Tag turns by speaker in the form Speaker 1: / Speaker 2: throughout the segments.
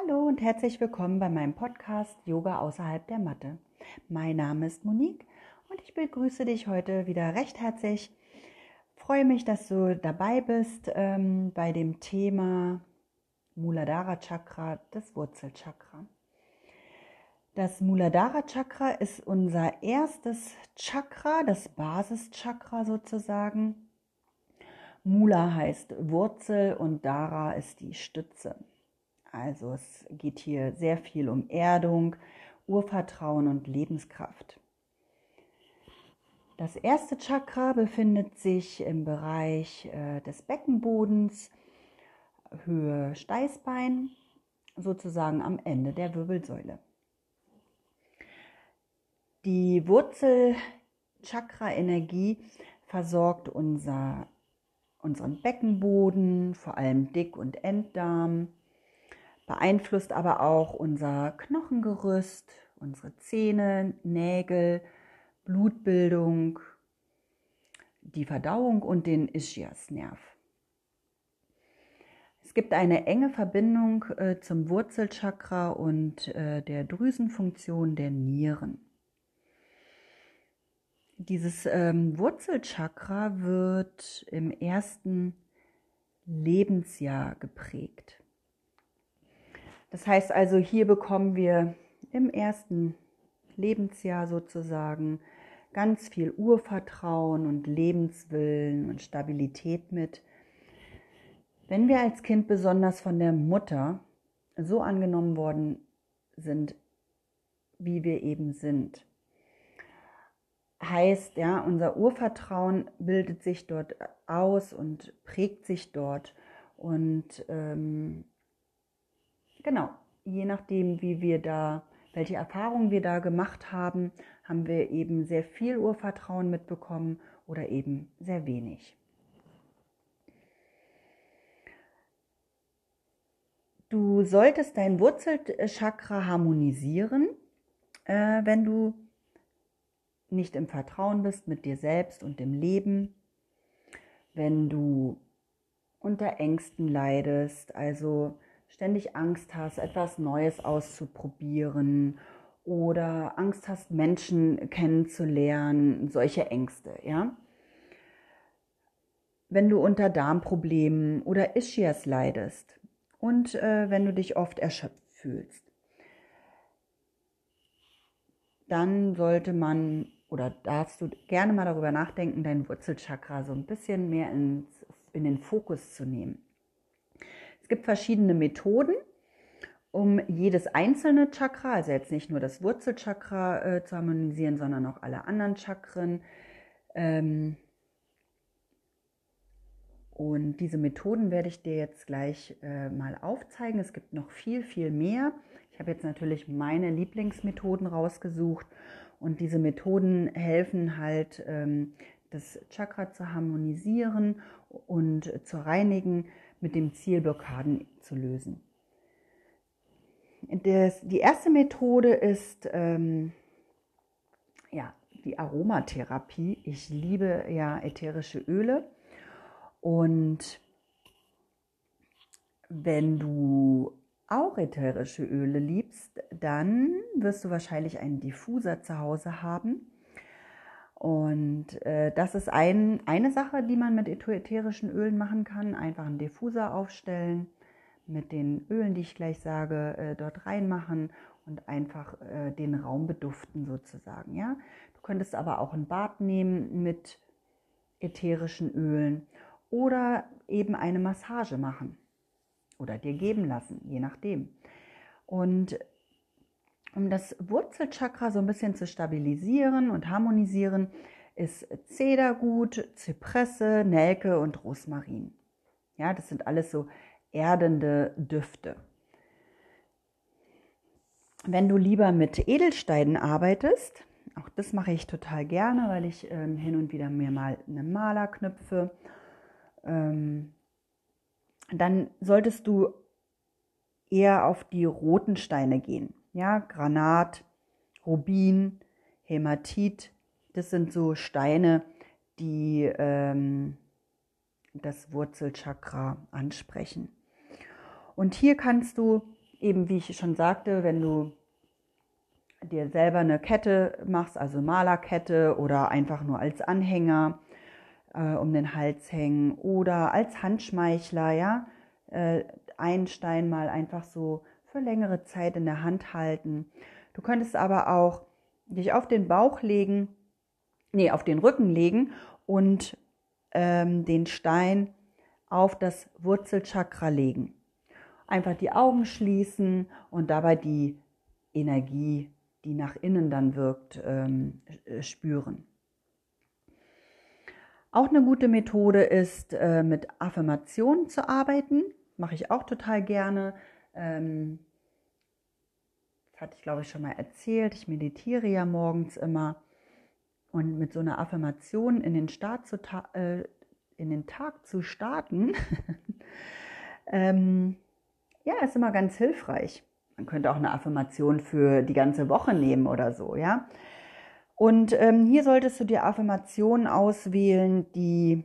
Speaker 1: Hallo und herzlich willkommen bei meinem Podcast Yoga außerhalb der Matte. Mein Name ist Monique und ich begrüße dich heute wieder recht herzlich. Freue mich, dass du dabei bist ähm, bei dem Thema Muladhara Chakra, das Wurzelchakra. Das Muladhara Chakra ist unser erstes Chakra, das Basischakra sozusagen. Mula heißt Wurzel und Dara ist die Stütze. Also es geht hier sehr viel um Erdung, Urvertrauen und Lebenskraft. Das erste Chakra befindet sich im Bereich äh, des Beckenbodens, Höhe Steißbein, sozusagen am Ende der Wirbelsäule. Die Wurzelchakra-Energie versorgt unser, unseren Beckenboden, vor allem Dick- und Enddarm, beeinflusst aber auch unser Knochengerüst, unsere Zähne, Nägel, Blutbildung, die Verdauung und den Ischiasnerv. Es gibt eine enge Verbindung äh, zum Wurzelchakra und äh, der Drüsenfunktion der Nieren. Dieses ähm, Wurzelchakra wird im ersten Lebensjahr geprägt. Das heißt also, hier bekommen wir im ersten Lebensjahr sozusagen ganz viel Urvertrauen und Lebenswillen und Stabilität mit. Wenn wir als Kind besonders von der Mutter so angenommen worden sind, wie wir eben sind, heißt, ja, unser Urvertrauen bildet sich dort aus und prägt sich dort und ähm, Genau, je nachdem, wie wir da, welche Erfahrungen wir da gemacht haben, haben wir eben sehr viel Urvertrauen mitbekommen oder eben sehr wenig. Du solltest dein Wurzelchakra harmonisieren, äh, wenn du nicht im Vertrauen bist mit dir selbst und dem Leben, wenn du unter Ängsten leidest, also ständig Angst hast, etwas Neues auszuprobieren oder Angst hast, Menschen kennenzulernen, solche Ängste, ja. Wenn du unter Darmproblemen oder Ischias leidest und äh, wenn du dich oft erschöpft fühlst, dann sollte man oder darfst du gerne mal darüber nachdenken, dein Wurzelchakra so ein bisschen mehr ins, in den Fokus zu nehmen. Es gibt verschiedene Methoden, um jedes einzelne Chakra, also jetzt nicht nur das Wurzelchakra äh, zu harmonisieren, sondern auch alle anderen Chakren. Ähm, und diese Methoden werde ich dir jetzt gleich äh, mal aufzeigen. Es gibt noch viel, viel mehr. Ich habe jetzt natürlich meine Lieblingsmethoden rausgesucht und diese Methoden helfen halt, ähm, das Chakra zu harmonisieren und zu reinigen mit dem Ziel, Blockaden zu lösen. Das, die erste Methode ist ähm, ja, die Aromatherapie. Ich liebe ja ätherische Öle und wenn du auch ätherische Öle liebst, dann wirst du wahrscheinlich einen Diffuser zu Hause haben. Und äh, das ist ein, eine Sache, die man mit ätherischen Ölen machen kann. Einfach einen Diffuser aufstellen, mit den Ölen, die ich gleich sage, äh, dort reinmachen und einfach äh, den Raum beduften sozusagen. Ja? Du könntest aber auch ein Bad nehmen mit ätherischen Ölen oder eben eine Massage machen oder dir geben lassen, je nachdem. Und um das Wurzelchakra so ein bisschen zu stabilisieren und harmonisieren, ist Zedergut, Zypresse, Nelke und Rosmarin. Ja, das sind alles so erdende Düfte. Wenn du lieber mit Edelsteinen arbeitest, auch das mache ich total gerne, weil ich ähm, hin und wieder mir mal eine Maler knüpfe, ähm, dann solltest du eher auf die roten Steine gehen. Ja, Granat, Rubin, Hämatit, das sind so Steine, die ähm, das Wurzelchakra ansprechen. Und hier kannst du eben wie ich schon sagte, wenn du dir selber eine Kette machst, also Malerkette oder einfach nur als Anhänger äh, um den Hals hängen oder als Handschmeichler, ja, äh, einen Stein mal einfach so für längere Zeit in der Hand halten. Du könntest aber auch dich auf den Bauch legen, nee, auf den Rücken legen und ähm, den Stein auf das Wurzelchakra legen. Einfach die Augen schließen und dabei die Energie, die nach innen dann wirkt, ähm, äh, spüren. Auch eine gute Methode ist, äh, mit Affirmationen zu arbeiten. Mache ich auch total gerne. Ähm, hatte ich, glaube ich, schon mal erzählt. Ich meditiere ja morgens immer. Und mit so einer Affirmation in den, Start zu äh, in den Tag zu starten, ähm, ja, ist immer ganz hilfreich. Man könnte auch eine Affirmation für die ganze Woche nehmen oder so, ja. Und ähm, hier solltest du dir Affirmationen auswählen, die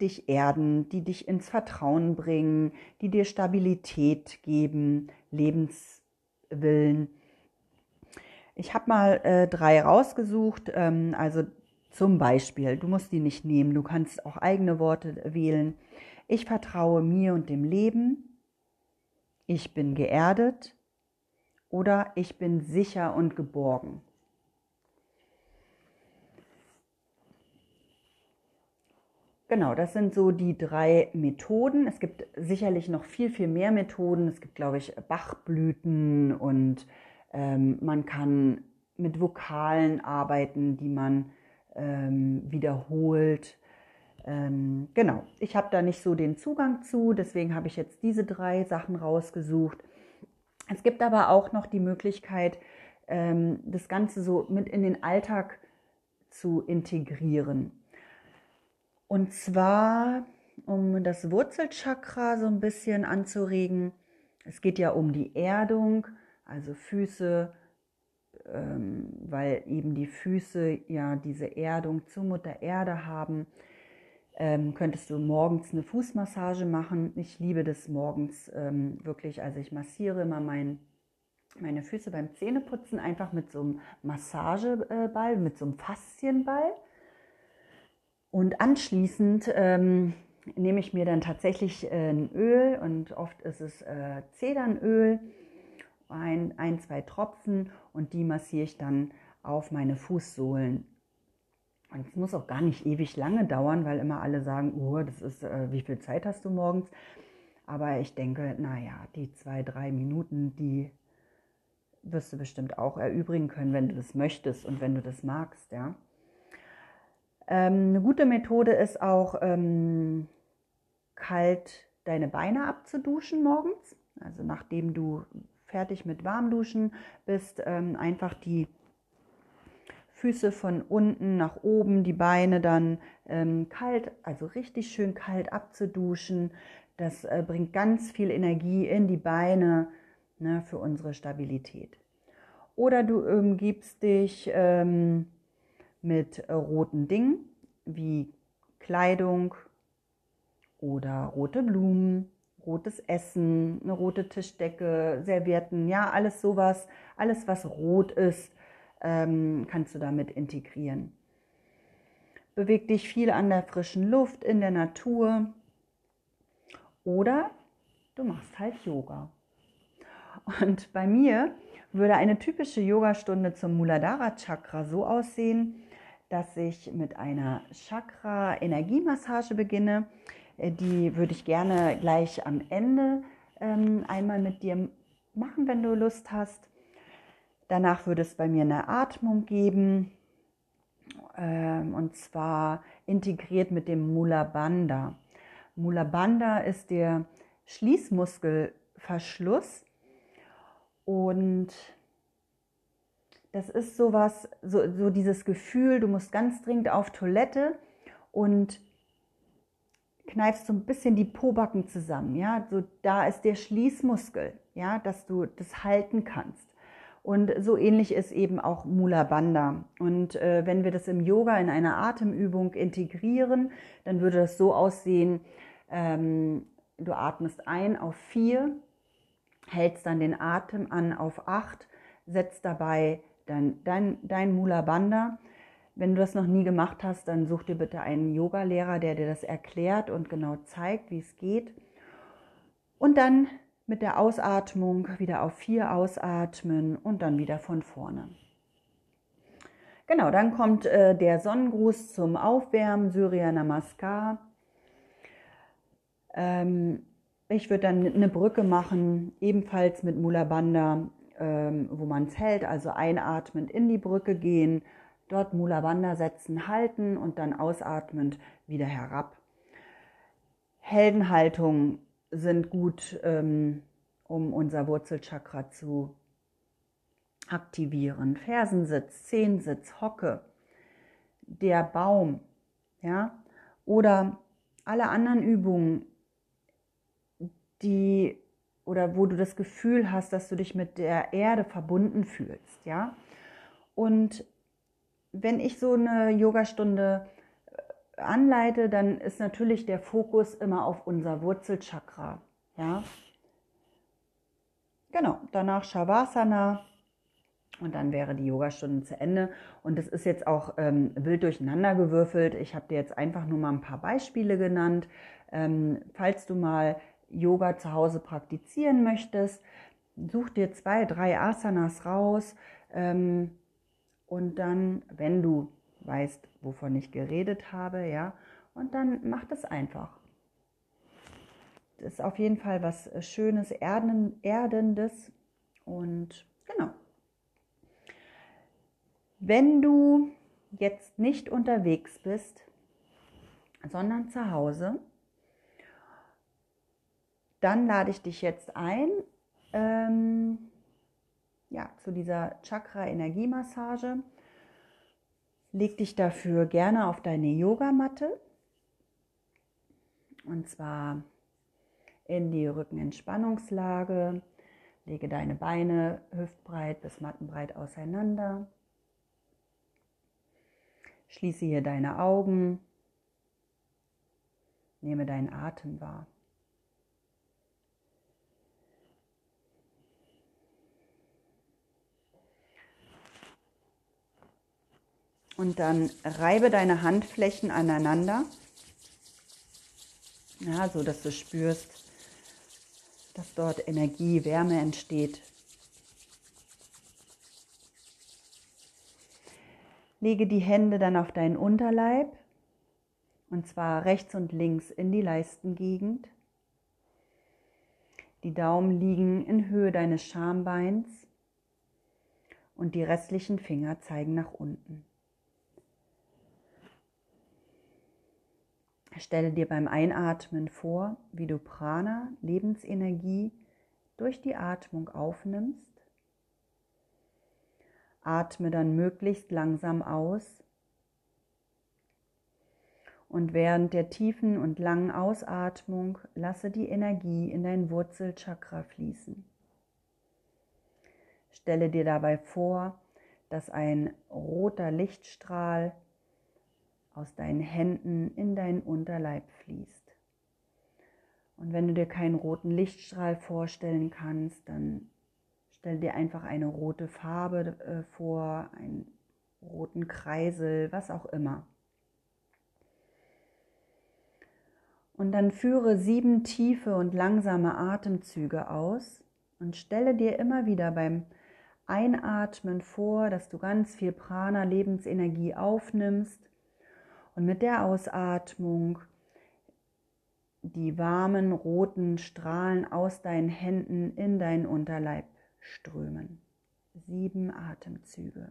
Speaker 1: dich erden, die dich ins Vertrauen bringen, die dir Stabilität geben, Lebenswillen. Ich habe mal äh, drei rausgesucht. Ähm, also zum Beispiel, du musst die nicht nehmen, du kannst auch eigene Worte wählen. Ich vertraue mir und dem Leben. Ich bin geerdet. Oder ich bin sicher und geborgen. Genau, das sind so die drei Methoden. Es gibt sicherlich noch viel, viel mehr Methoden. Es gibt, glaube ich, Bachblüten und ähm, man kann mit Vokalen arbeiten, die man ähm, wiederholt. Ähm, genau, ich habe da nicht so den Zugang zu, deswegen habe ich jetzt diese drei Sachen rausgesucht. Es gibt aber auch noch die Möglichkeit, ähm, das Ganze so mit in den Alltag zu integrieren. Und zwar, um das Wurzelchakra so ein bisschen anzuregen. Es geht ja um die Erdung, also Füße, ähm, weil eben die Füße ja diese Erdung zur Mutter Erde haben. Ähm, könntest du morgens eine Fußmassage machen. Ich liebe das morgens ähm, wirklich. Also ich massiere immer mein, meine Füße beim Zähneputzen einfach mit so einem Massageball, mit so einem Faszienball. Und anschließend ähm, nehme ich mir dann tatsächlich äh, ein Öl und oft ist es äh, Zedernöl, ein, ein, zwei Tropfen und die massiere ich dann auf meine Fußsohlen. Und es muss auch gar nicht ewig lange dauern, weil immer alle sagen, oh, das ist, äh, wie viel Zeit hast du morgens? Aber ich denke, naja, die zwei, drei Minuten, die wirst du bestimmt auch erübrigen können, wenn du das möchtest und wenn du das magst, ja. Ähm, eine gute Methode ist auch ähm, kalt deine Beine abzuduschen morgens. Also nachdem du fertig mit Warmduschen bist, ähm, einfach die Füße von unten nach oben, die Beine dann ähm, kalt, also richtig schön kalt abzuduschen. Das äh, bringt ganz viel Energie in die Beine ne, für unsere Stabilität. Oder du umgibst dich ähm, mit äh, roten Dingen wie Kleidung oder rote Blumen, rotes Essen, eine rote Tischdecke, Servietten, ja, alles sowas, alles was rot ist, ähm, kannst du damit integrieren. Beweg dich viel an der frischen Luft, in der Natur oder du machst halt Yoga. Und bei mir würde eine typische Yogastunde zum Muladhara Chakra so aussehen, dass ich mit einer Chakra-Energiemassage beginne. Äh, die würde ich gerne gleich am Ende ähm, einmal mit dir machen, wenn du Lust hast. Danach würde es bei mir eine Atmung geben, ähm, und zwar integriert mit dem Mula Bandha. Mula Bandha ist der Schließmuskelverschluss und das ist sowas, so, so dieses Gefühl, du musst ganz dringend auf Toilette und kneifst so ein bisschen die Pobacken zusammen, ja, so da ist der Schließmuskel, ja, dass du das halten kannst. Und so ähnlich ist eben auch Mula Bandha. Und äh, wenn wir das im Yoga in einer Atemübung integrieren, dann würde das so aussehen, ähm, du atmest ein auf vier hältst dann den Atem an auf 8, setzt dabei dann dein, dein Mula Bandha. Wenn du das noch nie gemacht hast, dann such dir bitte einen Yogalehrer, der dir das erklärt und genau zeigt, wie es geht. Und dann mit der Ausatmung wieder auf 4 ausatmen und dann wieder von vorne. Genau, dann kommt äh, der Sonnengruß zum Aufwärmen, Surya Namaskar. Ähm, ich würde dann eine Brücke machen, ebenfalls mit Mula Bandha, ähm, wo man es hält, also einatmend in die Brücke gehen, dort Mula Bandha setzen, halten und dann ausatmend wieder herab. Heldenhaltungen sind gut, ähm, um unser Wurzelchakra zu aktivieren. Fersensitz, Zehensitz, Hocke, der Baum, ja, oder alle anderen Übungen, die oder wo du das Gefühl hast, dass du dich mit der Erde verbunden fühlst, ja. Und wenn ich so eine Yogastunde äh, anleite, dann ist natürlich der Fokus immer auf unser Wurzelchakra, ja. Genau, danach Shavasana und dann wäre die Yogastunde zu Ende. Und es ist jetzt auch ähm, wild durcheinander gewürfelt. Ich habe dir jetzt einfach nur mal ein paar Beispiele genannt. Ähm, falls du mal Yoga zu Hause praktizieren möchtest, such dir zwei, drei Asanas raus ähm, und dann, wenn du weißt, wovon ich geredet habe, ja, und dann mach das einfach. Das ist auf jeden Fall was Schönes, Erden, Erdendes und genau. Wenn du jetzt nicht unterwegs bist, sondern zu Hause, dann lade ich dich jetzt ein ähm, ja, zu dieser Chakra-Energiemassage. Leg dich dafür gerne auf deine Yogamatte und zwar in die Rückenentspannungslage. Lege deine Beine hüftbreit bis mattenbreit auseinander. Schließe hier deine Augen. Nehme deinen Atem wahr. Und dann reibe deine Handflächen aneinander, ja, so dass du spürst, dass dort Energie, Wärme entsteht. Lege die Hände dann auf deinen Unterleib und zwar rechts und links in die Leistengegend. Die Daumen liegen in Höhe deines Schambeins und die restlichen Finger zeigen nach unten. Stelle dir beim Einatmen vor, wie du Prana, Lebensenergie, durch die Atmung aufnimmst. Atme dann möglichst langsam aus. Und während der tiefen und langen Ausatmung lasse die Energie in dein Wurzelchakra fließen. Stelle dir dabei vor, dass ein roter Lichtstrahl aus deinen Händen in deinen Unterleib fließt. Und wenn du dir keinen roten Lichtstrahl vorstellen kannst, dann stell dir einfach eine rote Farbe äh, vor, einen roten Kreisel, was auch immer. Und dann führe sieben tiefe und langsame Atemzüge aus und stelle dir immer wieder beim Einatmen vor, dass du ganz viel Prana, Lebensenergie aufnimmst und mit der Ausatmung die warmen roten Strahlen aus deinen Händen in deinen Unterleib strömen. Sieben Atemzüge.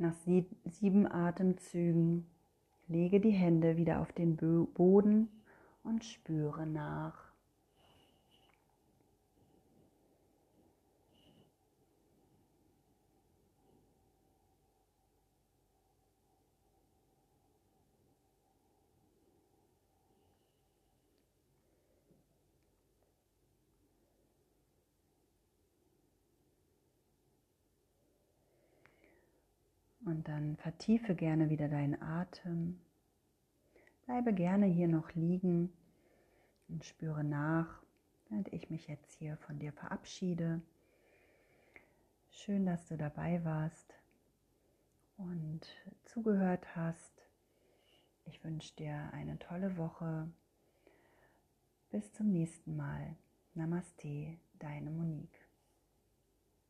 Speaker 1: Nach sieben Atemzügen lege die Hände wieder auf den Boden und spüre nach. Und dann vertiefe gerne wieder deinen Atem. Bleibe gerne hier noch liegen und spüre nach, während ich mich jetzt hier von dir verabschiede. Schön, dass du dabei warst und zugehört hast. Ich wünsche dir eine tolle Woche. Bis zum nächsten Mal. Namaste, deine Monique.